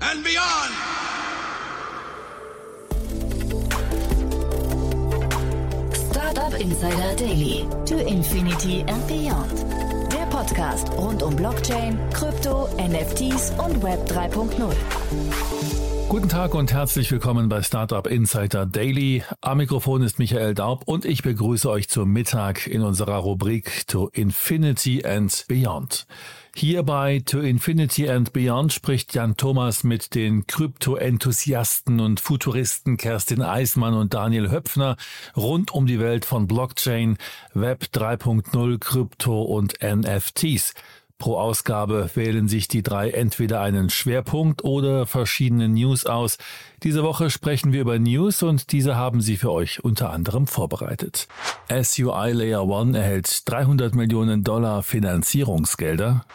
and beyond! Startup Insider Daily. To Infinity and Beyond. Der Podcast rund um Blockchain, Krypto, NFTs und Web 3.0. Guten Tag und herzlich willkommen bei Startup Insider Daily. Am Mikrofon ist Michael Daub und ich begrüße euch zum Mittag in unserer Rubrik To Infinity and Beyond. Hierbei To Infinity and Beyond spricht Jan Thomas mit den Krypto-Enthusiasten und Futuristen Kerstin Eismann und Daniel Höpfner rund um die Welt von Blockchain, Web 3.0, Krypto und NFTs. Pro Ausgabe wählen sich die drei entweder einen Schwerpunkt oder verschiedene News aus. Diese Woche sprechen wir über News und diese haben sie für euch unter anderem vorbereitet. SUI Layer One erhält 300 Millionen Dollar Finanzierungsgelder.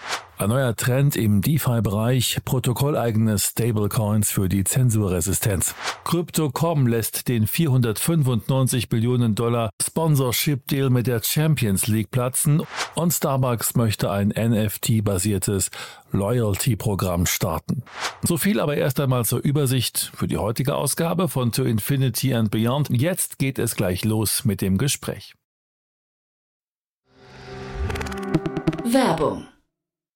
Ein neuer Trend im DeFi-Bereich, protokolleigene Stablecoins für die Zensurresistenz. Crypto.com lässt den 495 Billionen Dollar Sponsorship-Deal mit der Champions League platzen und Starbucks möchte ein NFT-basiertes Loyalty-Programm starten. So viel aber erst einmal zur Übersicht für die heutige Ausgabe von To Infinity and Beyond. Jetzt geht es gleich los mit dem Gespräch. Werbung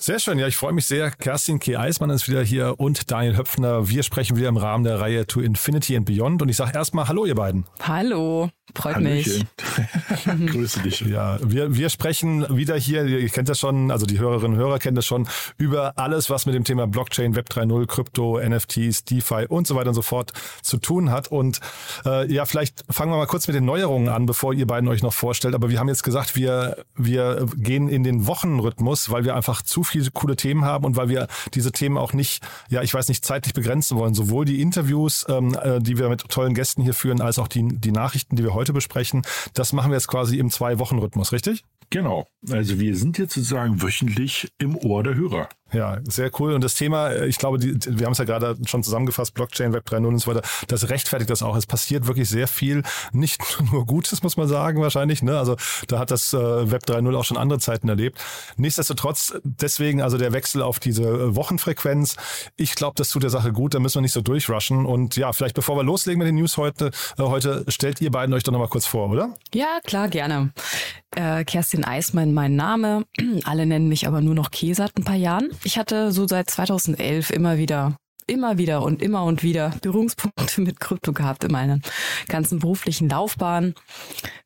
Sehr schön, ja, ich freue mich sehr. Kerstin K. Eismann ist wieder hier und Daniel Höpfner. Wir sprechen wieder im Rahmen der Reihe To Infinity and Beyond und ich sage erstmal Hallo, ihr beiden. Hallo, freut Hallöchen. mich. Grüße dich. Ja, wir, wir sprechen wieder hier, ihr kennt das schon, also die Hörerinnen und Hörer kennen das schon, über alles, was mit dem Thema Blockchain, Web 3.0, Krypto, NFTs, DeFi und so weiter und so fort zu tun hat. Und äh, ja, vielleicht fangen wir mal kurz mit den Neuerungen an, bevor ihr beiden euch noch vorstellt. Aber wir haben jetzt gesagt, wir, wir gehen in den Wochenrhythmus, weil wir einfach zu viele coole Themen haben und weil wir diese Themen auch nicht, ja, ich weiß nicht, zeitlich begrenzen wollen. Sowohl die Interviews, ähm, äh, die wir mit tollen Gästen hier führen, als auch die, die Nachrichten, die wir heute besprechen. Das machen wir jetzt quasi im Zwei-Wochen-Rhythmus, richtig? Genau. Also wir sind jetzt sozusagen wöchentlich im Ohr der Hörer. Ja, sehr cool. Und das Thema, äh, ich glaube, die, wir haben es ja gerade schon zusammengefasst, Blockchain, Web 3.0 und so weiter, das rechtfertigt das auch. Es passiert wirklich sehr viel, nicht nur Gutes, muss man sagen, wahrscheinlich. Ne? Also da hat das äh, Web 3.0 auch schon andere Zeiten erlebt. Nichtsdestotrotz, deswegen also der Wechsel auf diese äh, Wochenfrequenz. Ich glaube, das tut der Sache gut, da müssen wir nicht so durchrushen. Und ja, vielleicht bevor wir loslegen mit den News heute, äh, heute stellt ihr beiden euch doch nochmal kurz vor, oder? Ja, klar, gerne. Äh, Kerstin Eismann, mein Name. Alle nennen mich aber nur noch Kesat ein paar Jahren. Ich hatte so seit 2011 immer wieder immer wieder und immer und wieder Berührungspunkte mit Krypto gehabt in meiner ganzen beruflichen Laufbahn.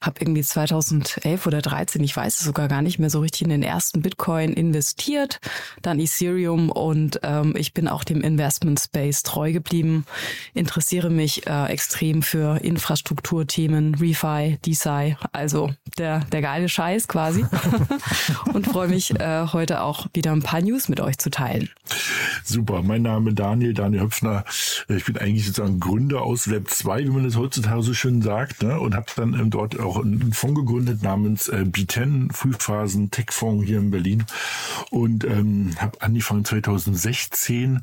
Habe irgendwie 2011 oder 13, ich weiß es sogar gar nicht mehr so richtig, in den ersten Bitcoin investiert, dann Ethereum und ähm, ich bin auch dem Investment Space treu geblieben. Interessiere mich äh, extrem für Infrastrukturthemen, Refi, DeSci, also der, der geile Scheiß quasi. und freue mich äh, heute auch wieder ein paar News mit euch zu teilen. Super, mein Name Daniel Daniel Höpfner. Ich bin eigentlich sozusagen Gründer aus Web 2, wie man das heutzutage so schön sagt, ne? und habe dann ähm, dort auch einen Fonds gegründet namens äh, B10 Frühphasen Tech Fonds hier in Berlin. Und ähm, habe angefangen 2016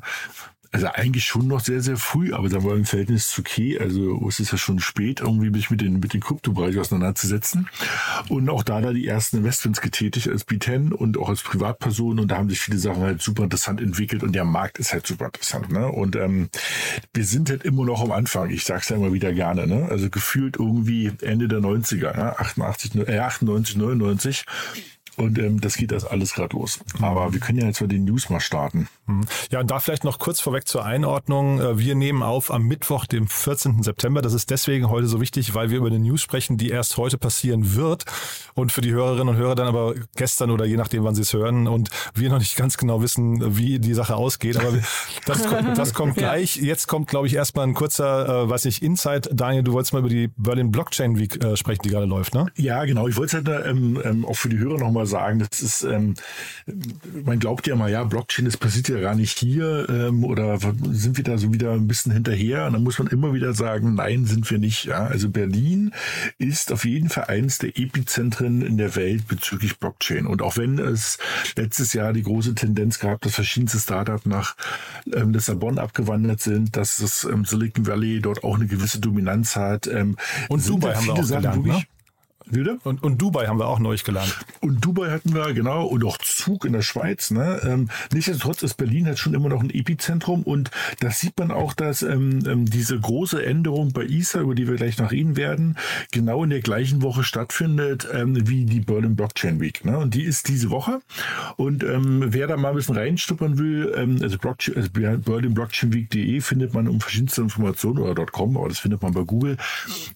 also eigentlich schon noch sehr, sehr früh, aber da war im Verhältnis zu Key, also es ist ja schon spät, irgendwie mich mit den, mit den Kryptobereich auseinanderzusetzen. Und auch da da die ersten Investments getätigt als B10 und auch als Privatperson und da haben sich viele Sachen halt super interessant entwickelt und der Markt ist halt super interessant. Ne? Und ähm, wir sind halt immer noch am Anfang, ich sag's ja immer wieder gerne, ne? also gefühlt irgendwie Ende der 90er, ja? 88, äh, 98, 99 und ähm, das geht das alles gerade los. Aber wir können ja jetzt mal den News mal starten. Mhm. Ja, und da vielleicht noch kurz vorweg zur Einordnung. Äh, wir nehmen auf am Mittwoch, dem 14. September. Das ist deswegen heute so wichtig, weil wir über eine News sprechen, die erst heute passieren wird. Und für die Hörerinnen und Hörer dann aber gestern oder je nachdem, wann sie es hören. Und wir noch nicht ganz genau wissen, wie die Sache ausgeht. Aber das, kommt, das kommt gleich. Jetzt kommt, glaube ich, erstmal ein kurzer, äh, weiß nicht, Insight. Daniel, du wolltest mal über die Berlin Blockchain Week äh, sprechen, die gerade läuft, ne? Ja, genau. Ich wollte es halt ähm, ähm, auch für die Hörer nochmal sagen, das ist, ähm, man glaubt ja mal, ja, Blockchain, das passiert ja gar nicht hier ähm, oder sind wir da so wieder ein bisschen hinterher? Und dann muss man immer wieder sagen, nein, sind wir nicht. Ja? Also Berlin ist auf jeden Fall eines der Epizentren in der Welt bezüglich Blockchain. Und auch wenn es letztes Jahr die große Tendenz gab, dass verschiedenste Startups nach ähm, Lissabon abgewandert sind, dass das ähm, Silicon Valley dort auch eine gewisse Dominanz hat. Ähm, und Dubai haben wir auch gelernt, wirklich, ne? Wieder? Und, und Dubai haben wir auch neu gelernt. Und Dubai hatten wir, genau, und auch Zug in der Schweiz. Ne? Ähm, nichtsdestotrotz ist Berlin halt schon immer noch ein Epizentrum und das sieht man auch, dass ähm, ähm, diese große Änderung bei ISA, über die wir gleich noch reden werden, genau in der gleichen Woche stattfindet ähm, wie die Berlin Blockchain Week. Ne? Und die ist diese Woche. Und ähm, wer da mal ein bisschen reinstuppern will, ähm, also, Blockchain, also berlinblockchainweek.de findet man um verschiedenste Informationen oder .com, aber das findet man bei Google.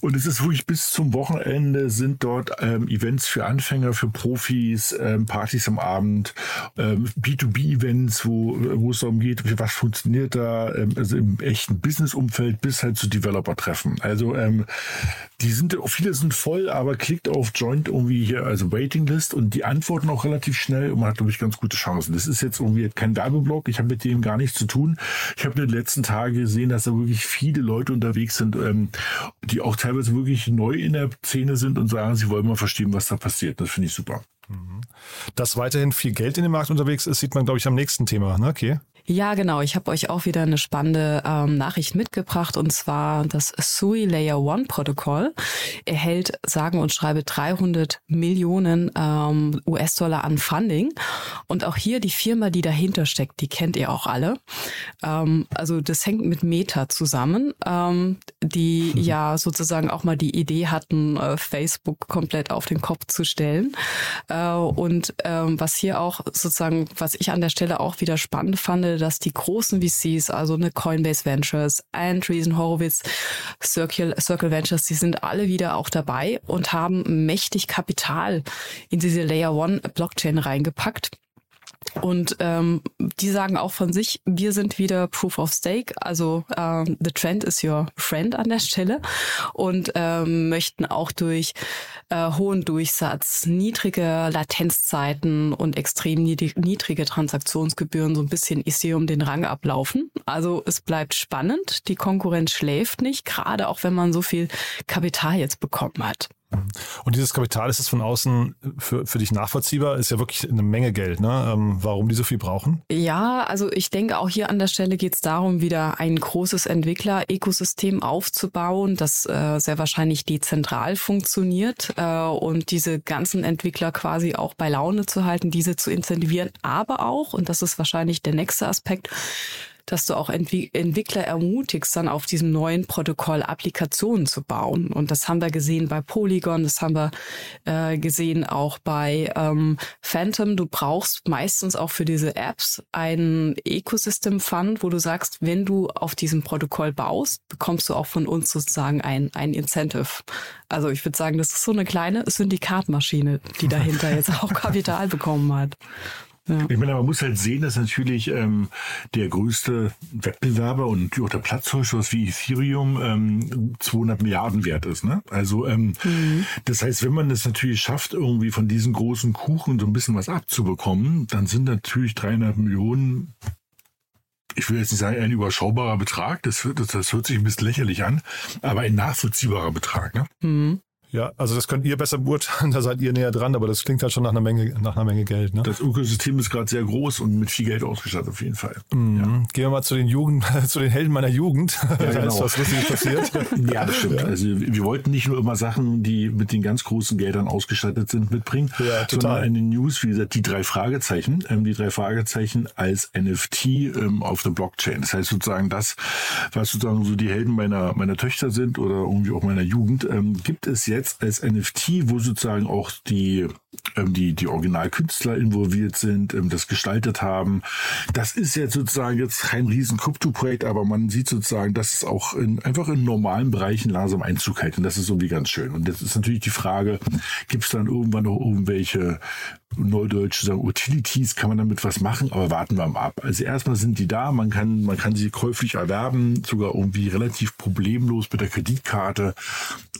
Und es ist wirklich bis zum Wochenende sind dort ähm, Events für Anfänger, für Profis, ähm, Partys am Abend, ähm, B2B-Events, wo, wo es darum geht, was funktioniert da, ähm, also im echten Business-Umfeld bis halt zu Developer-Treffen. Also ähm, die sind, viele sind voll, aber klickt auf Joint irgendwie hier, also Waiting-List und die antworten auch relativ schnell und man hat, glaube ich, ganz gute Chancen. Das ist jetzt irgendwie kein Werbeblock, ich habe mit dem gar nichts zu tun. Ich habe in den letzten Tagen gesehen, dass da wirklich viele Leute unterwegs sind, ähm, die auch teilweise wirklich neu in der Szene sind und sagen, sie wollen mal verstehen, was da passiert. Das finde ich super. Mhm. Dass weiterhin viel Geld in dem Markt unterwegs ist, sieht man, glaube ich, am nächsten Thema. Ne? Okay. Ja, genau. Ich habe euch auch wieder eine spannende ähm, Nachricht mitgebracht und zwar das SUI Layer One Protokoll erhält sagen und schreibe 300 Millionen ähm, US-Dollar an Funding und auch hier die Firma, die dahinter steckt, die kennt ihr auch alle. Ähm, also das hängt mit Meta zusammen, ähm, die mhm. ja sozusagen auch mal die Idee hatten, äh, Facebook komplett auf den Kopf zu stellen. Äh, und ähm, was hier auch sozusagen, was ich an der Stelle auch wieder spannend fand, dass die großen VCs, also eine Coinbase Ventures, Andreessen Horowitz, Circle, Circle Ventures, die sind alle wieder auch dabei und haben mächtig Kapital in diese Layer One Blockchain reingepackt. Und ähm, die sagen auch von sich, wir sind wieder Proof of Stake, also ähm, the trend is your friend an der Stelle und ähm, möchten auch durch äh, hohen Durchsatz, niedrige Latenzzeiten und extrem niedrige Transaktionsgebühren so ein bisschen Ethereum den Rang ablaufen. Also es bleibt spannend, die Konkurrenz schläft nicht, gerade auch wenn man so viel Kapital jetzt bekommen hat. Und dieses Kapital, ist es von außen für, für dich nachvollziehbar? Ist ja wirklich eine Menge Geld, ne? Ähm, warum die so viel brauchen? Ja, also ich denke, auch hier an der Stelle geht es darum, wieder ein großes Entwickler-Ökosystem aufzubauen, das äh, sehr wahrscheinlich dezentral funktioniert äh, und diese ganzen Entwickler quasi auch bei Laune zu halten, diese zu incentivieren, aber auch, und das ist wahrscheinlich der nächste Aspekt, dass du auch Entwickler ermutigst, dann auf diesem neuen Protokoll Applikationen zu bauen. Und das haben wir gesehen bei Polygon, das haben wir äh, gesehen auch bei ähm, Phantom. Du brauchst meistens auch für diese Apps ein Ecosystem Fund, wo du sagst, wenn du auf diesem Protokoll baust, bekommst du auch von uns sozusagen ein, ein Incentive. Also ich würde sagen, das ist so eine kleine Syndikatmaschine, die dahinter jetzt auch Kapital bekommen hat. Ja. Ich meine, man muss halt sehen, dass natürlich ähm, der größte Wettbewerber und auch der Platzhirsch, wie Ethereum, ähm, 200 Milliarden wert ist. Ne? Also ähm, mhm. das heißt, wenn man es natürlich schafft, irgendwie von diesen großen Kuchen so ein bisschen was abzubekommen, dann sind natürlich 300 Millionen ich will jetzt nicht sagen, ein überschaubarer Betrag, das, das, das hört sich ein bisschen lächerlich an, aber ein nachvollziehbarer Betrag. Ne? Mhm. Ja, also das könnt ihr besser beurteilen, da seid ihr näher dran, aber das klingt halt schon nach einer Menge, nach einer Menge Geld. Ne? Das Ökosystem ist gerade sehr groß und mit viel Geld ausgestattet auf jeden Fall. Mhm. Ja. Gehen wir mal zu den Jugend, zu den Helden meiner Jugend. Ja, da genau. ist was Lustiges passiert. ja, das stimmt. Ja. Also wir wollten nicht nur immer Sachen, die mit den ganz großen Geldern ausgestattet sind, mitbringen, ja, sondern eine News, wie gesagt, die drei Fragezeichen, ähm, die drei Fragezeichen als NFT ähm, auf der Blockchain. Das heißt sozusagen das, was sozusagen so die Helden meiner, meiner Töchter sind oder irgendwie auch meiner Jugend, ähm, gibt es jetzt als NFT, wo sozusagen auch die, ähm, die, die Originalkünstler involviert sind, ähm, das gestaltet haben. Das ist jetzt sozusagen jetzt kein riesen Krypto-Projekt, aber man sieht sozusagen, dass es auch in, einfach in normalen Bereichen langsam Einzug hält. Und das ist irgendwie ganz schön. Und jetzt ist natürlich die Frage, gibt es dann irgendwann noch irgendwelche Neudeutsch sagen, Utilities, kann man damit was machen, aber warten wir mal ab. Also erstmal sind die da, man kann, man kann sie käuflich erwerben, sogar irgendwie relativ problemlos mit der Kreditkarte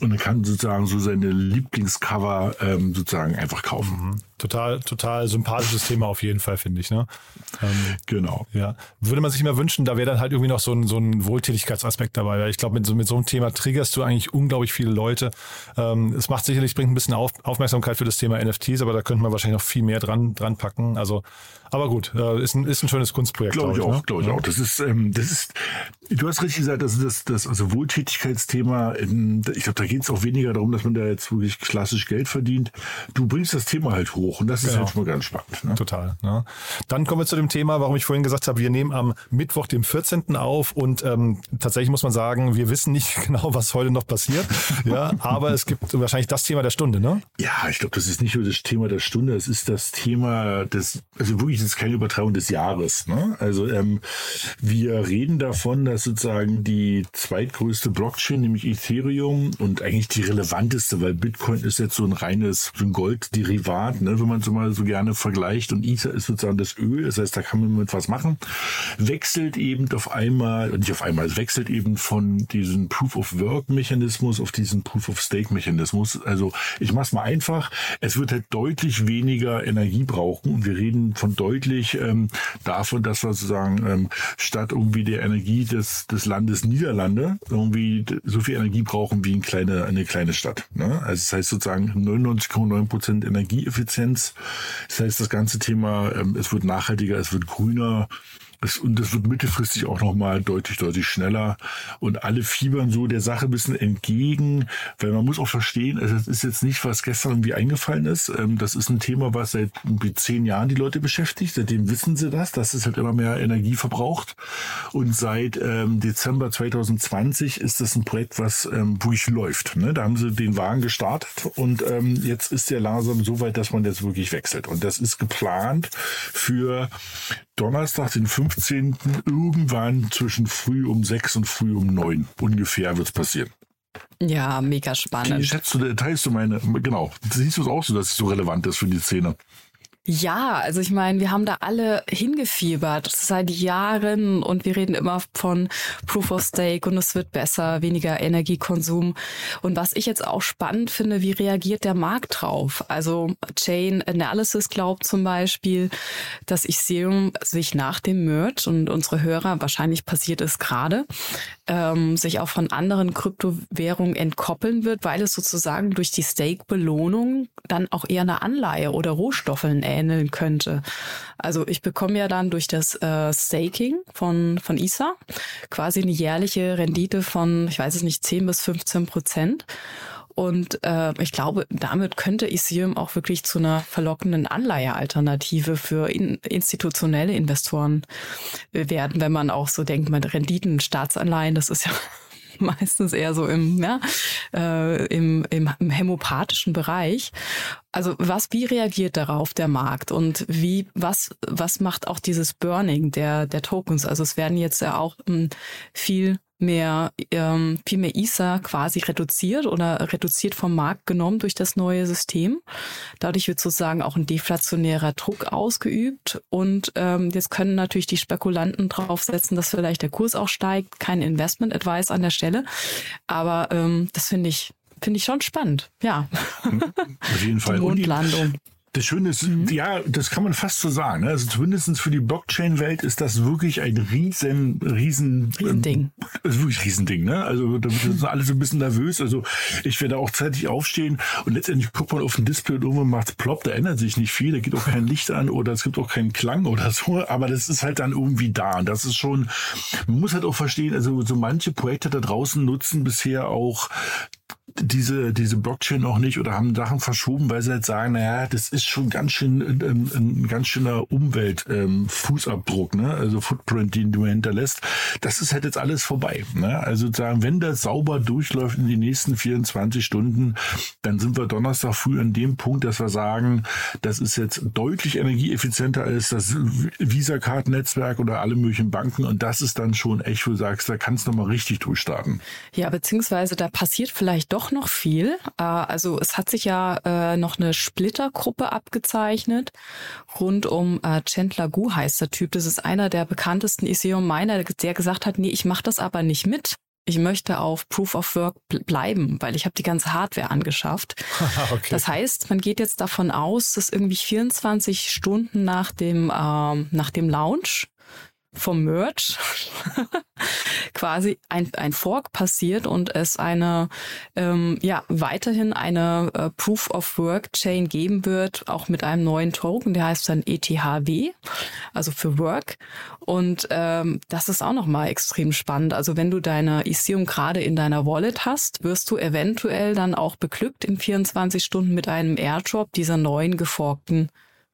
und dann kann sozusagen so seine Lieblingscover ähm, sozusagen einfach kaufen. Mhm. Total, total sympathisches Thema auf jeden Fall, finde ich. Ne? Ähm, genau. Ja. Würde man sich immer wünschen, da wäre dann halt irgendwie noch so ein, so ein Wohltätigkeitsaspekt dabei. Weil ich glaube, mit so, mit so einem Thema triggerst du eigentlich unglaublich viele Leute. Ähm, es macht sicherlich, bringt ein bisschen Auf, Aufmerksamkeit für das Thema NFTs, aber da könnte man wahrscheinlich noch viel mehr dran, dran packen. Also, aber gut, äh, ist, ein, ist ein schönes Kunstprojekt. Glaube glaub ich, auch, ne? glaube ich auch. Das ist, ähm, das ist, du hast richtig gesagt, das ist das, das also Wohltätigkeitsthema. In, ich glaube, da geht es auch weniger darum, dass man da jetzt wirklich klassisch Geld verdient. Du bringst das Thema halt hoch hoch. Und das ist genau. halt schon mal ganz spannend. Ne? Total. Ne? Dann kommen wir zu dem Thema, warum ich vorhin gesagt habe, wir nehmen am Mittwoch, dem 14. auf und ähm, tatsächlich muss man sagen, wir wissen nicht genau, was heute noch passiert. ja, aber es gibt wahrscheinlich das Thema der Stunde, ne? Ja, ich glaube, das ist nicht nur das Thema der Stunde, es ist das Thema des, also wirklich, ist keine Übertragung des Jahres. Ne? Also ähm, wir reden davon, dass sozusagen die zweitgrößte Blockchain, nämlich Ethereum und eigentlich die relevanteste, weil Bitcoin ist jetzt so ein reines so ein Goldderivat, ne? wenn man so mal so gerne vergleicht. Und Ether ist sozusagen das Öl, das heißt, da kann man mit was machen. Wechselt eben auf einmal, nicht auf einmal, es wechselt eben von diesem Proof-of-Work-Mechanismus auf diesen Proof-of-Stake-Mechanismus. Also ich mache es mal einfach. Es wird halt deutlich weniger Energie brauchen. Und wir reden von deutlich ähm, davon, dass wir sozusagen ähm, statt irgendwie der Energie des, des Landes Niederlande irgendwie so viel Energie brauchen wie eine kleine, eine kleine Stadt. Ne? Also das heißt sozusagen 99,9 Prozent Energieeffizienz Effizienz. Das heißt, das ganze Thema, ähm, es wird nachhaltiger, es wird grüner. Das, und das wird mittelfristig auch nochmal deutlich, deutlich schneller. Und alle fiebern so der Sache ein bisschen entgegen, weil man muss auch verstehen, also es ist jetzt nicht, was gestern irgendwie eingefallen ist. Ähm, das ist ein Thema, was seit zehn Jahren die Leute beschäftigt. Seitdem wissen sie das, dass es halt immer mehr Energie verbraucht. Und seit ähm, Dezember 2020 ist das ein Projekt, was ähm, läuft. Ne? Da haben sie den Wagen gestartet und ähm, jetzt ist der langsam so weit, dass man jetzt wirklich wechselt. Und das ist geplant für Donnerstag, den 15. irgendwann zwischen früh um sechs und früh um neun ungefähr wird es passieren. Ja, mega spannend. Wie schätzt du, teilst du meine, genau, siehst du es auch so, dass es so relevant ist für die Szene? Ja, also ich meine, wir haben da alle hingefiebert seit Jahren und wir reden immer von Proof of Stake und es wird besser, weniger Energiekonsum. Und was ich jetzt auch spannend finde, wie reagiert der Markt drauf? Also Chain Analysis glaubt zum Beispiel, dass Ethereum sich nach dem Merge und unsere Hörer, wahrscheinlich passiert es gerade, ähm, sich auch von anderen Kryptowährungen entkoppeln wird, weil es sozusagen durch die Stake-Belohnung dann auch eher eine Anleihe oder Rohstoffeln ähneln könnte. Also ich bekomme ja dann durch das äh, Staking von, von ISA quasi eine jährliche Rendite von, ich weiß es nicht, 10 bis 15 Prozent. Und äh, ich glaube, damit könnte Ethereum auch wirklich zu einer verlockenden Anleihealternative für in, institutionelle Investoren werden, wenn man auch so denkt, mit Renditen, Staatsanleihen, das ist ja meistens eher so im, ja, äh, im, im, im hämopathischen Bereich. Also was, wie reagiert darauf der Markt und wie, was, was macht auch dieses Burning der, der Tokens? Also es werden jetzt ja auch ähm, viel mehr, ähm, viel mehr ISA quasi reduziert oder reduziert vom Markt genommen durch das neue System. Dadurch wird sozusagen auch ein deflationärer Druck ausgeübt und ähm, jetzt können natürlich die Spekulanten draufsetzen, dass vielleicht der Kurs auch steigt. Kein Investment Advice an der Stelle, aber ähm, das finde ich finde ich schon spannend. Ja. Auf jeden Fall. Die Mondlandung. Das Schöne ist, mhm. ja, das kann man fast so sagen. Ne? Also zumindest für die Blockchain-Welt ist das wirklich ein riesen, riesen, Riesending. Ähm, ist wirklich Riesending. Ne? Also da sind alle so ein bisschen nervös. Also ich werde auch zeitig aufstehen und letztendlich guckt man auf den Display und irgendwann macht es plopp, da ändert sich nicht viel, da geht auch kein Licht an oder es gibt auch keinen Klang oder so, aber das ist halt dann irgendwie da. Und das ist schon, man muss halt auch verstehen, also so manche Projekte da draußen nutzen bisher auch diese, diese Blockchain noch nicht oder haben Sachen verschoben, weil sie halt sagen, naja, das ist schon ganz schön ein, ein ganz schöner Umweltfußabdruck, ähm, ne? Also Footprint, den du hinterlässt. Das ist halt jetzt alles vorbei. Ne? Also sagen, wenn das sauber durchläuft in die nächsten 24 Stunden, dann sind wir Donnerstag früh an dem Punkt, dass wir sagen, das ist jetzt deutlich energieeffizienter als das Visa-Card-Netzwerk oder alle möglichen Banken. Und das ist dann schon echt, wo du sagst, da kannst du mal richtig durchstarten. Ja, beziehungsweise da passiert vielleicht doch doch noch viel. Äh, also es hat sich ja äh, noch eine Splittergruppe abgezeichnet rund um äh, Chandler Gu heißt der Typ. Das ist einer der bekanntesten Ethereum-Miner, der gesagt hat, nee, ich mache das aber nicht mit. Ich möchte auf Proof of Work bleiben, weil ich habe die ganze Hardware angeschafft. okay. Das heißt, man geht jetzt davon aus, dass irgendwie 24 Stunden nach dem ähm, nach dem Launch vom Merch quasi ein, ein Fork passiert und es eine ähm, ja weiterhin eine äh, Proof of Work Chain geben wird, auch mit einem neuen Token, der heißt dann ETHW, also für Work. Und ähm, das ist auch nochmal extrem spannend. Also wenn du deine Ethereum gerade in deiner Wallet hast, wirst du eventuell dann auch beglückt in 24 Stunden mit einem Airdrop dieser neuen geforkten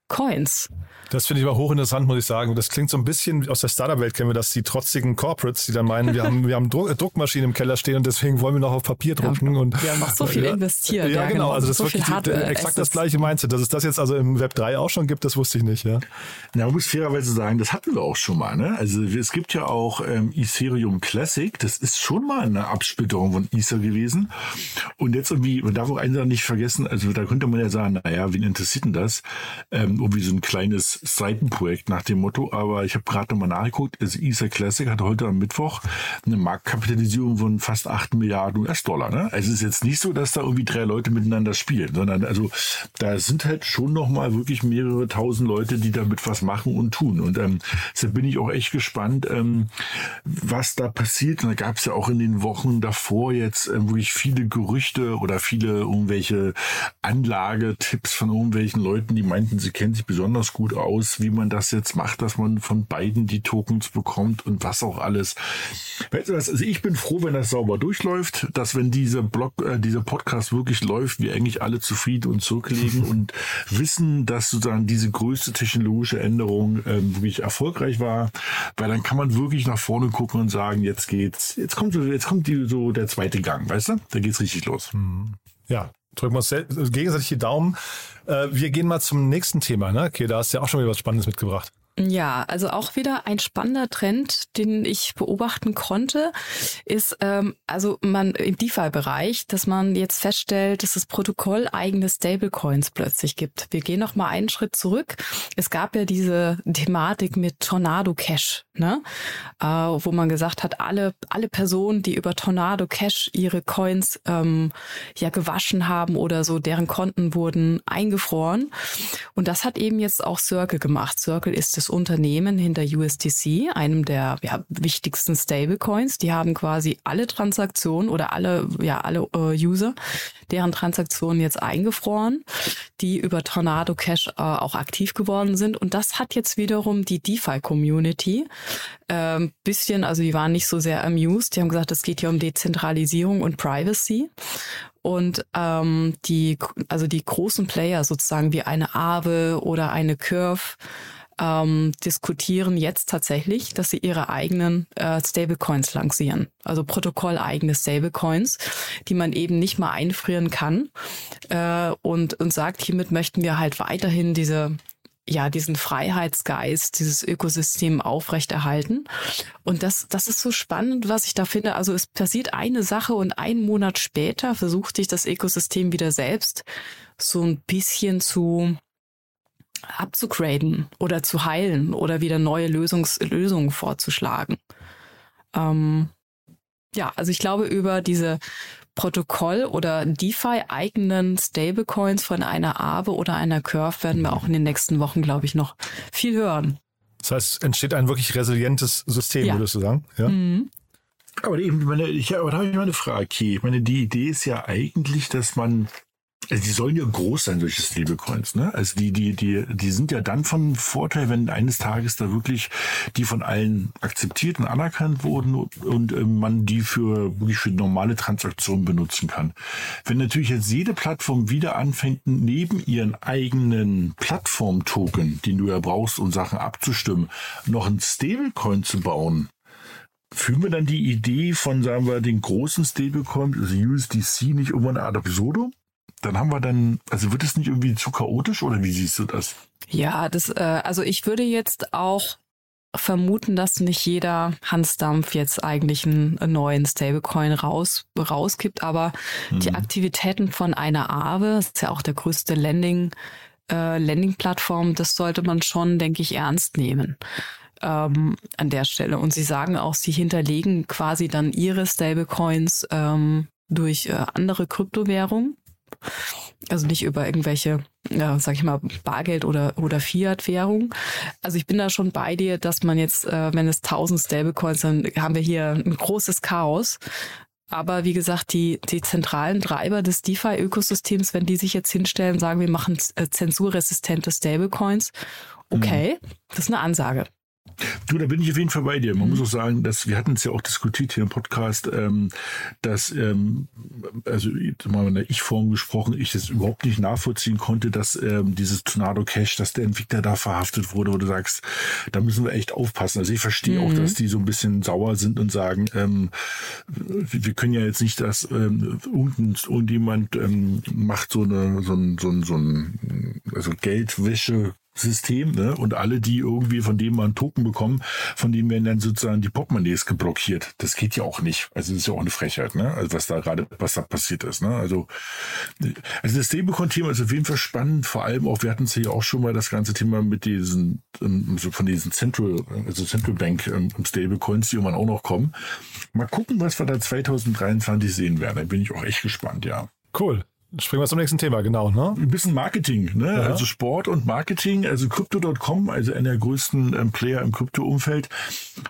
Coins. Das finde ich aber hochinteressant, muss ich sagen. Das klingt so ein bisschen aus der Startup-Welt kennen wir das, die trotzigen Corporates, die dann meinen, wir haben, wir haben Druck, Druckmaschinen im Keller stehen und deswegen wollen wir noch auf Papier drucken. Ja, und, wir haben noch so viel ja, investiert. Ja, ja genau. genau. Also das so ist wirklich die, exakt das gleiche Mindset. Dass es das jetzt also im Web 3 auch schon gibt, das wusste ich nicht, ja. Na, man muss fairerweise sagen, das hatten wir auch schon mal. Ne? Also es gibt ja auch ähm, Ethereum Classic. Das ist schon mal eine Absplitterung von Ether gewesen. Und jetzt irgendwie, man darf auch eins nicht vergessen, also da könnte man ja sagen, naja, wen interessiert denn das? Ähm, irgendwie so ein kleines Seitenprojekt Projekt nach dem Motto, aber ich habe gerade nochmal nachgeguckt, also ESA Classic hat heute am Mittwoch eine Marktkapitalisierung von fast 8 Milliarden US-Dollar. Ne? Also es ist jetzt nicht so, dass da irgendwie drei Leute miteinander spielen, sondern also da sind halt schon nochmal wirklich mehrere tausend Leute, die damit was machen und tun. Und ähm, deshalb bin ich auch echt gespannt, ähm, was da passiert. Und da gab es ja auch in den Wochen davor jetzt ähm, wirklich viele Gerüchte oder viele irgendwelche Anlagetipps von irgendwelchen Leuten, die meinten, sie kennen sich besonders gut aus, wie man das jetzt macht, dass man von beiden die Tokens bekommt und was auch alles. Weißt du was? Also ich bin froh, wenn das sauber durchläuft, dass wenn dieser Blog, äh, dieser Podcast wirklich läuft, wir eigentlich alle zufrieden und zurücklegen und wissen, dass sozusagen diese größte technologische Änderung ähm, wirklich erfolgreich war, weil dann kann man wirklich nach vorne gucken und sagen, jetzt geht's, jetzt kommt so, jetzt kommt die, so der zweite Gang, weißt du? Da geht's richtig los. Mhm. Ja, drücken wir uns gegenseitig die Daumen. Äh, wir gehen mal zum nächsten Thema. Ne? Okay, da hast du ja auch schon wieder was Spannendes mitgebracht. Ja, also auch wieder ein spannender Trend, den ich beobachten konnte, ist ähm, also man im DeFi-Bereich, dass man jetzt feststellt, dass es Protokoll eigene Stablecoins plötzlich gibt. Wir gehen noch mal einen Schritt zurück. Es gab ja diese Thematik mit Tornado Cash, ne, äh, wo man gesagt hat, alle alle Personen, die über Tornado Cash ihre Coins ähm, ja gewaschen haben oder so, deren Konten wurden eingefroren. Und das hat eben jetzt auch Circle gemacht. Circle ist das Unternehmen hinter USDC, einem der ja, wichtigsten Stablecoins. Die haben quasi alle Transaktionen oder alle, ja, alle äh, User, deren Transaktionen jetzt eingefroren, die über Tornado Cash äh, auch aktiv geworden sind. Und das hat jetzt wiederum die DeFi-Community äh, bisschen, also die waren nicht so sehr amused. Die haben gesagt, es geht hier um Dezentralisierung und Privacy. Und ähm, die, also die großen Player sozusagen wie eine Aave oder eine Curve ähm, diskutieren jetzt tatsächlich, dass sie ihre eigenen äh, Stablecoins lancieren. Also protokolleigene Stablecoins, die man eben nicht mal einfrieren kann. Äh, und, und sagt, hiermit möchten wir halt weiterhin diese ja, diesen Freiheitsgeist, dieses Ökosystem aufrechterhalten. Und das, das ist so spannend, was ich da finde. Also es passiert eine Sache und einen Monat später versucht sich das Ökosystem wieder selbst so ein bisschen zu, abzugraden oder zu heilen oder wieder neue Lösungs Lösungen vorzuschlagen. Ähm, ja, also ich glaube, über diese Protokoll oder DeFi eigenen Stablecoins von einer Aave oder einer Curve werden wir auch in den nächsten Wochen, glaube ich, noch viel hören. Das heißt, entsteht ein wirklich resilientes System, Ja. würdest du sagen? Ja. Mhm. Aber eben, meine, ich, aber da habe ich mal eine Frage. Ich meine, die Idee ist ja eigentlich, dass man, also die sollen ja groß sein, solche Stablecoins, ne? Also die, die, die, die sind ja dann von Vorteil, wenn eines Tages da wirklich die von allen akzeptiert und anerkannt wurden und, äh, man die für wirklich für normale Transaktionen benutzen kann. Wenn natürlich jetzt jede Plattform wieder anfängt, neben ihren eigenen Plattform-Token, den du ja brauchst, um Sachen abzustimmen, noch ein Stablecoin zu bauen, Führen wir dann die Idee von, sagen wir, den großen Stablecoin, also USDC, nicht irgendwann ad absurdum? Dann haben wir dann, also wird es nicht irgendwie zu chaotisch oder wie siehst du das? Ja, das, äh, also ich würde jetzt auch vermuten, dass nicht jeder Hans Dampf jetzt eigentlich einen, einen neuen Stablecoin raus, rauskippt, aber die Aktivitäten von einer Aave, das ist ja auch der größte Landing, äh, Landing-Plattform, das sollte man schon, denke ich, ernst nehmen ähm, an der Stelle. Und sie sagen auch, sie hinterlegen quasi dann ihre Stablecoins ähm, durch äh, andere Kryptowährungen. Also nicht über irgendwelche, ja, sag ich mal, Bargeld oder, oder Fiat-Währung. Also ich bin da schon bei dir, dass man jetzt, äh, wenn es 1000 Stablecoins, dann haben wir hier ein großes Chaos. Aber wie gesagt, die, die zentralen Treiber des DeFi-Ökosystems, wenn die sich jetzt hinstellen, sagen, wir machen äh, zensurresistente Stablecoins, okay, das ist eine Ansage. Du, da bin ich auf jeden Fall bei dir. Man muss auch sagen, dass wir hatten es ja auch diskutiert hier im Podcast, ähm, dass ähm, also mal in der Ich-Form gesprochen, ich das überhaupt nicht nachvollziehen konnte, dass ähm, dieses Tornado Cash, dass der Entwickler da verhaftet wurde, wo du sagst, da müssen wir echt aufpassen. Also ich verstehe auch, dass die so ein bisschen sauer sind und sagen, ähm, wir können ja jetzt nicht, dass ähm, irgendjemand ähm, macht so eine so ein so ein, so ein also Geldwäsche System, ne? Und alle, die irgendwie von dem einen Token bekommen, von denen werden dann sozusagen die Portemonnaies geblockiert. Das geht ja auch nicht. Also das ist ja auch eine Frechheit, ne? Also was da gerade, was da passiert ist, ne? Also, also das Stablecoin-Thema ist auf jeden Fall spannend. Vor allem auch, wir hatten es ja auch schon mal das ganze Thema mit diesen, ähm, so von diesen Central, also Central Bank ähm, Stablecoins, die irgendwann auch noch kommen. Mal gucken, was wir da 2023 sehen werden. Da bin ich auch echt gespannt, ja. Cool. Springen wir zum nächsten Thema, genau. Ne? Ein bisschen Marketing, ne? Ja. Also Sport und Marketing. Also Crypto.com, also einer der größten ähm, Player im Krypto-Umfeld,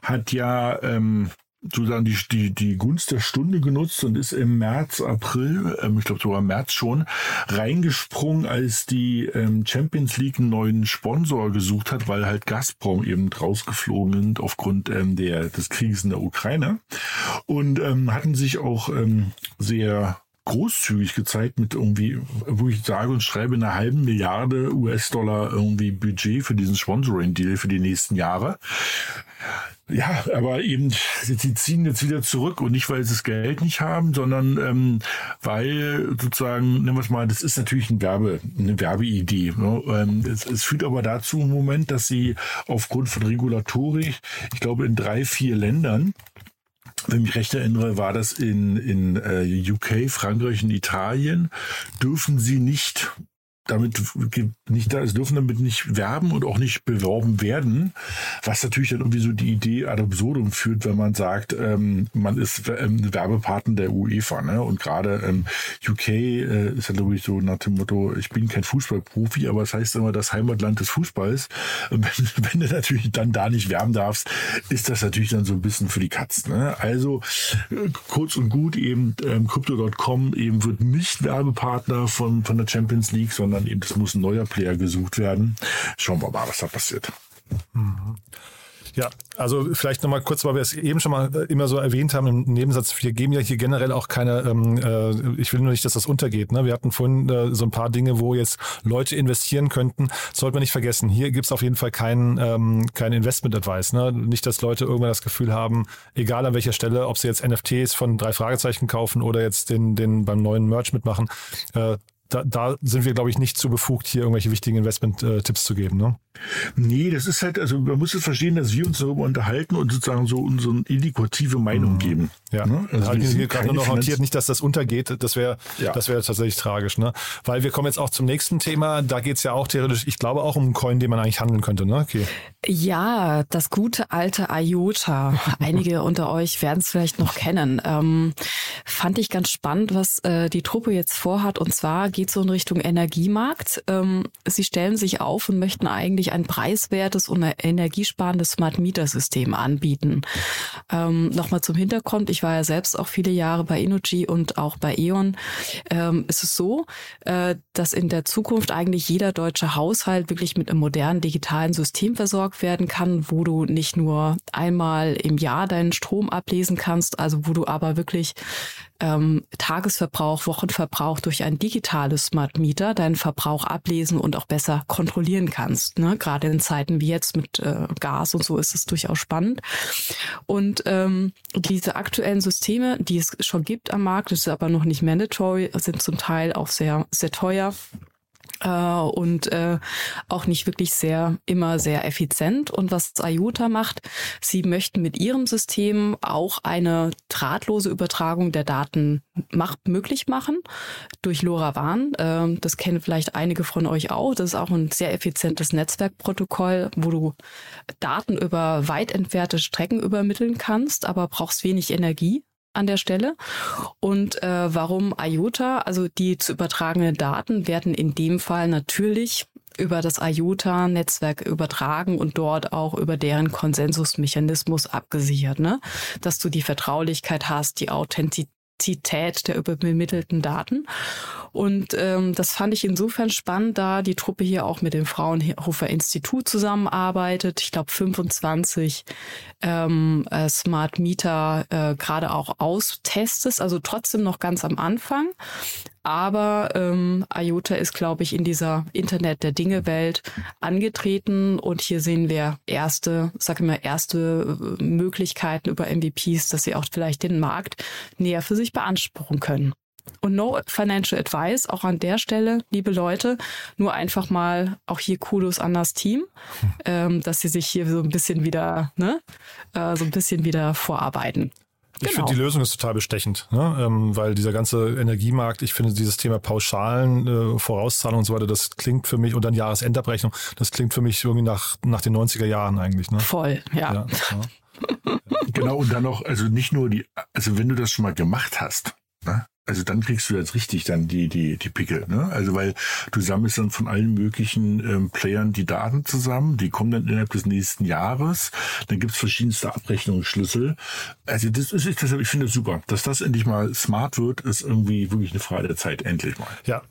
hat ja ähm, sozusagen die, die, die Gunst der Stunde genutzt und ist im März, April, ähm, ich glaube sogar März schon, reingesprungen, als die ähm, Champions League einen neuen Sponsor gesucht hat, weil halt Gazprom eben rausgeflogen sind aufgrund ähm, der, des Krieges in der Ukraine. Und ähm, hatten sich auch ähm, sehr großzügig gezeigt mit irgendwie, wo ich sage und schreibe, einer halben Milliarde US-Dollar irgendwie Budget für diesen Sponsoring-Deal für die nächsten Jahre. Ja, aber eben, sie, ziehen jetzt wieder zurück und nicht, weil sie das Geld nicht haben, sondern ähm, weil sozusagen, nehmen wir es mal, das ist natürlich ein Werbe, eine Werbeidee. Ne? Ähm, es, es führt aber dazu im Moment, dass sie aufgrund von Regulatorik, ich glaube in drei, vier Ländern, wenn ich mich recht erinnere, war das in, in äh, UK, Frankreich und Italien, dürfen sie nicht damit nicht da, es dürfen damit nicht werben und auch nicht beworben werden, was natürlich dann irgendwie so die Idee ad absurdum führt, wenn man sagt, ähm, man ist ähm, Werbepartner der UEFA, ne? Und gerade ähm, UK äh, ist ja glaube ich so nach dem Motto, ich bin kein Fußballprofi, aber es das heißt immer das Heimatland des Fußballs. Und wenn, wenn du natürlich dann da nicht werben darfst, ist das natürlich dann so ein bisschen für die Katzen. Ne? Also äh, kurz und gut eben ähm, Crypto.com eben wird nicht Werbepartner von von der Champions League, sondern eben es muss ein neuer Player gesucht werden. Schauen wir mal, was da passiert. Ja, also vielleicht nochmal kurz, weil wir es eben schon mal immer so erwähnt haben im Nebensatz, wir geben ja hier generell auch keine, ähm, äh, ich will nur nicht, dass das untergeht. Ne? Wir hatten vorhin äh, so ein paar Dinge, wo jetzt Leute investieren könnten. Sollte man nicht vergessen, hier gibt's auf jeden Fall keinen ähm, kein Investment-Advice. Ne? Nicht, dass Leute irgendwann das Gefühl haben, egal an welcher Stelle, ob sie jetzt NFTs von drei Fragezeichen kaufen oder jetzt den, den beim neuen Merch mitmachen, äh, da, da sind wir, glaube ich, nicht zu befugt, hier irgendwelche wichtigen Investment-Tipps zu geben. Ne? Nee, das ist halt, also man muss es verstehen, dass wir uns darüber unterhalten und sozusagen so unsere indikative Meinung mhm. geben. Ja, ne? also habe ich gerade nur noch notiert, nicht, dass das untergeht. Das wäre ja. das wäre tatsächlich tragisch. Ne? Weil wir kommen jetzt auch zum nächsten Thema. Da geht es ja auch theoretisch, ich glaube, auch um einen Coin, den man eigentlich handeln könnte. Ne? Okay. Ja, das gute alte IOTA. Einige unter euch werden es vielleicht noch kennen. Ähm, fand ich ganz spannend, was äh, die Truppe jetzt vorhat. Und zwar geht es so in Richtung Energiemarkt. Ähm, sie stellen sich auf und möchten eigentlich ein preiswertes und energiesparendes Smart Meter System anbieten. Ähm, Nochmal zum Hintergrund. Ich war ja selbst auch viele Jahre bei Innogy und auch bei E.ON. Ähm, es ist so, äh, dass in der Zukunft eigentlich jeder deutsche Haushalt wirklich mit einem modernen digitalen System versorgt werden kann, wo du nicht nur einmal im Jahr deinen Strom ablesen kannst, also wo du aber wirklich ähm, Tagesverbrauch, Wochenverbrauch durch ein digitales Smart Meter deinen Verbrauch ablesen und auch besser kontrollieren kannst. Ne? Gerade in Zeiten wie jetzt mit äh, Gas und so ist es durchaus spannend. Und ähm, diese aktuellen Systeme, die es schon gibt am Markt, das ist aber noch nicht mandatory, sind zum Teil auch sehr, sehr teuer äh, und äh, auch nicht wirklich sehr immer sehr effizient. Und was IOTA macht, sie möchten mit ihrem System auch eine drahtlose Übertragung der Daten macht, möglich machen durch LoRaWAN. Äh, das kennen vielleicht einige von euch auch. Das ist auch ein sehr effizientes Netzwerkprotokoll, wo du Daten über weit entfernte Strecken übermitteln kannst, aber brauchst wenig Energie an der Stelle. Und äh, warum IOTA? Also die zu übertragenen Daten werden in dem Fall natürlich über das IOTA-Netzwerk übertragen und dort auch über deren Konsensusmechanismus abgesichert, ne? Dass du die Vertraulichkeit hast, die Authentizität der übermittelten Daten. Und ähm, das fand ich insofern spannend, da die Truppe hier auch mit dem Fraunhofer Institut zusammenarbeitet. Ich glaube 25 ähm, äh, Smart Meter äh, gerade auch austestet, also trotzdem noch ganz am Anfang. Aber ähm, IOTA ist, glaube ich, in dieser Internet der Dinge-Welt angetreten und hier sehen wir erste, sag ich mal, erste äh, Möglichkeiten über MVPs, dass sie auch vielleicht den Markt näher für sich beanspruchen können. Und no financial advice, auch an der Stelle, liebe Leute, nur einfach mal auch hier Kudos an das Team, ähm, dass sie sich hier so ein bisschen wieder, ne, äh, so ein bisschen wieder vorarbeiten. Ich genau. finde, die Lösung ist total bestechend, ne? ähm, weil dieser ganze Energiemarkt, ich finde dieses Thema Pauschalen, äh, Vorauszahlung und so weiter, das klingt für mich, und dann Jahresendabrechnung, das klingt für mich irgendwie nach, nach den 90er Jahren eigentlich. Ne? Voll, ja. ja, ja. genau, und dann noch, also nicht nur die, also wenn du das schon mal gemacht hast, ne? Also dann kriegst du jetzt richtig dann die, die, die Pickel. Ne? Also weil du sammelst dann von allen möglichen ähm, Playern die Daten zusammen, die kommen dann innerhalb des nächsten Jahres. Dann gibt's verschiedenste Abrechnungsschlüssel. Also das ist, deshalb, ich finde es super. Dass das endlich mal smart wird, ist irgendwie wirklich eine Frage der Zeit, endlich mal. Ja,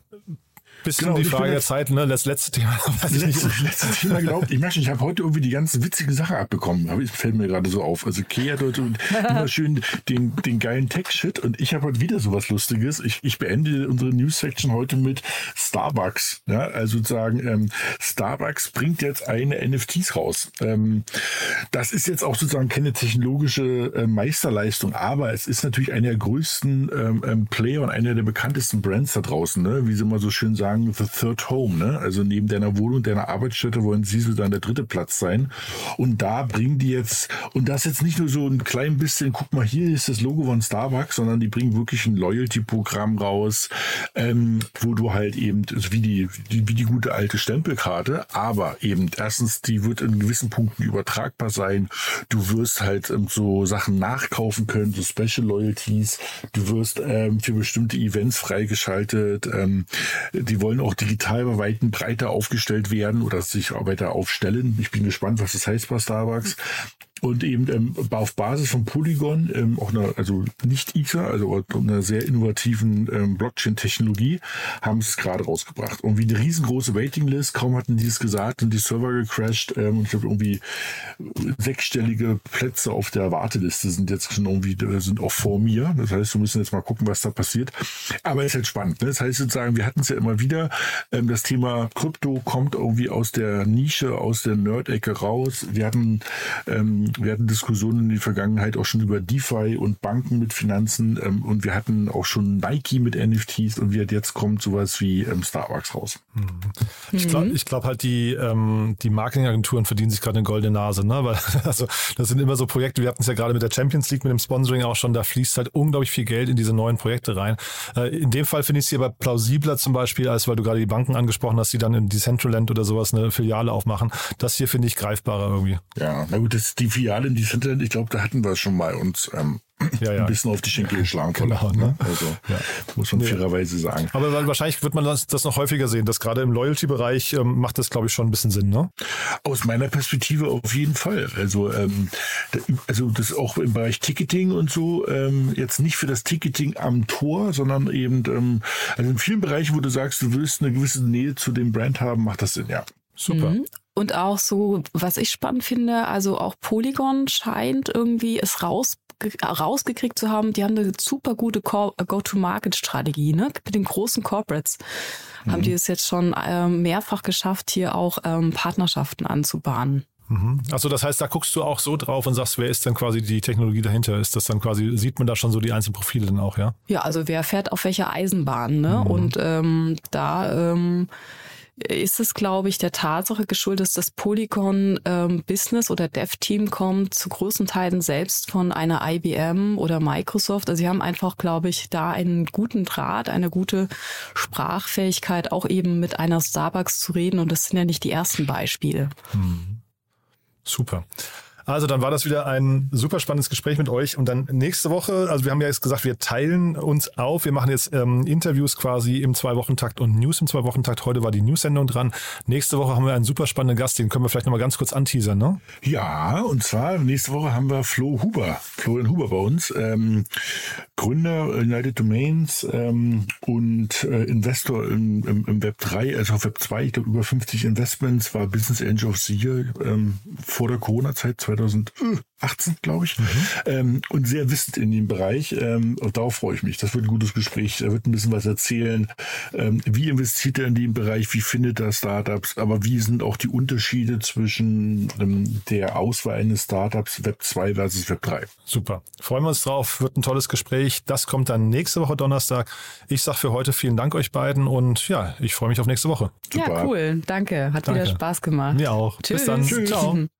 bisschen genau, die Frage der Zeit, ne? Das letzte Thema. Weiß ich letzte, nicht. letzte Thema glaubt. Ich merke ich habe heute irgendwie die ganzen witzigen Sachen abbekommen. Aber es fällt mir gerade so auf. Also Kea hat heute immer schön den, den geilen Tech-Shit und ich habe heute wieder sowas Lustiges. Ich, ich beende unsere News-Section heute mit Starbucks. Ja, also sozusagen, ähm, Starbucks bringt jetzt eine NFTs raus. Ähm, das ist jetzt auch sozusagen keine technologische äh, Meisterleistung, aber es ist natürlich einer der größten ähm, ähm, Player und einer der bekanntesten Brands da draußen, ne? wie sie immer so schön sagen sagen, the third home, ne? Also neben deiner Wohnung, deiner Arbeitsstätte wollen sie so dann der dritte Platz sein. Und da bringen die jetzt, und das jetzt nicht nur so ein klein bisschen, guck mal, hier ist das Logo von Starbucks, sondern die bringen wirklich ein Loyalty-Programm raus, ähm, wo du halt eben, also wie die, wie die gute alte Stempelkarte, aber eben erstens, die wird in gewissen Punkten übertragbar sein. Du wirst halt ähm, so Sachen nachkaufen können, so Special Loyalties. Du wirst ähm, für bestimmte Events freigeschaltet. Ähm, die wollen auch digital bei Weitem breiter aufgestellt werden oder sich weiter aufstellen. Ich bin gespannt, was das heißt bei Starbucks und eben ähm, auf Basis von Polygon, ähm, auch einer, also nicht Ether, also einer sehr innovativen ähm, Blockchain-Technologie, haben es gerade rausgebracht. Und wie eine riesengroße Waiting-List, kaum hatten die es gesagt, sind die Server gecrashed ähm, und ich glaube irgendwie sechsstellige Plätze auf der Warteliste sind jetzt schon irgendwie, äh, sind auch vor mir. Das heißt, wir müssen jetzt mal gucken, was da passiert. Aber es ist halt spannend. Ne? Das heißt sozusagen, wir hatten es ja immer wieder, ähm, das Thema Krypto kommt irgendwie aus der Nische, aus der Nerd-Ecke raus. Wir hatten ähm, wir hatten Diskussionen in der Vergangenheit auch schon über DeFi und Banken mit Finanzen ähm, und wir hatten auch schon Nike mit NFTs und jetzt kommt sowas wie ähm, Starbucks raus. Mhm. Ich glaube ich glaub halt, die, ähm, die Marketingagenturen verdienen sich gerade eine goldene Nase, ne? Weil, also das sind immer so Projekte, wir hatten es ja gerade mit der Champions League, mit dem Sponsoring auch schon, da fließt halt unglaublich viel Geld in diese neuen Projekte rein. Äh, in dem Fall finde ich es hier aber plausibler zum Beispiel, als weil du gerade die Banken angesprochen hast, die dann in Decentraland oder sowas eine Filiale aufmachen. Das hier finde ich greifbarer irgendwie. Ja, na gut, das ist die in Decentraland, ich glaube, da hatten wir es schon mal uns ähm, ja, ja. ein bisschen auf die Schenkel geschlagen. Genau, ne? Also ja. muss man fairerweise sagen. Aber wahrscheinlich wird man das, das noch häufiger sehen, dass gerade im Loyalty-Bereich ähm, macht das, glaube ich, schon ein bisschen Sinn, ne? Aus meiner Perspektive auf jeden Fall. Also, ähm, also das auch im Bereich Ticketing und so, ähm, jetzt nicht für das Ticketing am Tor, sondern eben, ähm, also in vielen Bereichen, wo du sagst, du willst eine gewisse Nähe zu dem Brand haben, macht das Sinn, ja. Super. Mhm. Und auch so, was ich spannend finde, also auch Polygon scheint irgendwie es raus rausgekriegt zu haben, die haben eine super gute Go-to-Market-Strategie. Ne? Mit den großen Corporates mhm. haben die es jetzt schon ähm, mehrfach geschafft, hier auch ähm, Partnerschaften anzubahnen. Mhm. Also das heißt, da guckst du auch so drauf und sagst, wer ist denn quasi die Technologie dahinter? Ist das dann quasi, sieht man da schon so die einzelnen Profile dann auch, ja? Ja, also wer fährt auf welcher Eisenbahn, ne? Mhm. Und ähm, da ähm, ist es, glaube ich, der Tatsache geschuldet, dass das Polygon ähm, Business oder Dev Team kommt zu großen Teilen selbst von einer IBM oder Microsoft. Also sie haben einfach, glaube ich, da einen guten Draht, eine gute Sprachfähigkeit, auch eben mit einer Starbucks zu reden. Und das sind ja nicht die ersten Beispiele. Hm. Super. Also dann war das wieder ein super spannendes Gespräch mit euch. Und dann nächste Woche, also wir haben ja jetzt gesagt, wir teilen uns auf. Wir machen jetzt ähm, Interviews quasi im Zwei-Wochen-Takt und News im Zwei-Wochen-Takt. Heute war die News-Sendung dran. Nächste Woche haben wir einen super spannenden Gast, den können wir vielleicht nochmal ganz kurz anteasern, ne? Ja, und zwar nächste Woche haben wir Flo Huber, Florian Huber bei uns, ähm, Gründer United Domains ähm, und äh, Investor im, im, im, Web 3, also auf Web 2, ich glaube über 50 Investments, war Business Angel of the Year ähm, vor der Corona-Zeit 2018, glaube ich, mhm. ähm, und sehr wissend in dem Bereich. Ähm, und darauf freue ich mich. Das wird ein gutes Gespräch. Er wird ein bisschen was erzählen. Ähm, wie investiert er in dem Bereich? Wie findet er Startups? Aber wie sind auch die Unterschiede zwischen ähm, der Auswahl eines Startups Web 2 versus Web 3? Super. Freuen wir uns drauf. Wird ein tolles Gespräch. Das kommt dann nächste Woche Donnerstag. Ich sage für heute vielen Dank euch beiden und ja, ich freue mich auf nächste Woche. Super. Ja, cool. Danke. Hat Danke. wieder Spaß gemacht. Mir auch. Tschüss. Bis dann. Tschüss. Ciao.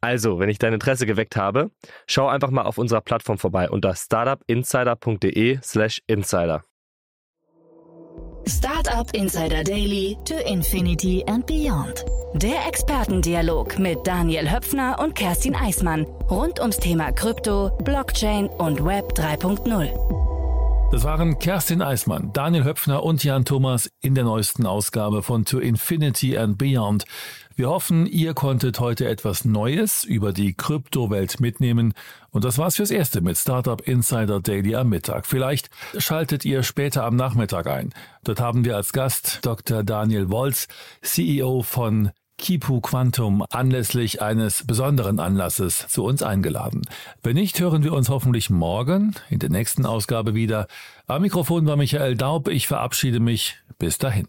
Also, wenn ich dein Interesse geweckt habe, schau einfach mal auf unserer Plattform vorbei unter startupinsider.de/slash insider. Startup Insider Daily to Infinity and Beyond. Der Expertendialog mit Daniel Höpfner und Kerstin Eismann rund ums Thema Krypto, Blockchain und Web 3.0. Das waren Kerstin Eismann, Daniel Höpfner und Jan Thomas in der neuesten Ausgabe von To Infinity and Beyond. Wir hoffen, ihr konntet heute etwas Neues über die Kryptowelt mitnehmen. Und das war's fürs Erste mit Startup Insider Daily am Mittag. Vielleicht schaltet ihr später am Nachmittag ein. Dort haben wir als Gast Dr. Daniel Wolz, CEO von Kipu Quantum anlässlich eines besonderen Anlasses zu uns eingeladen. Wenn nicht, hören wir uns hoffentlich morgen in der nächsten Ausgabe wieder. Am Mikrofon war Michael Daub. Ich verabschiede mich. Bis dahin.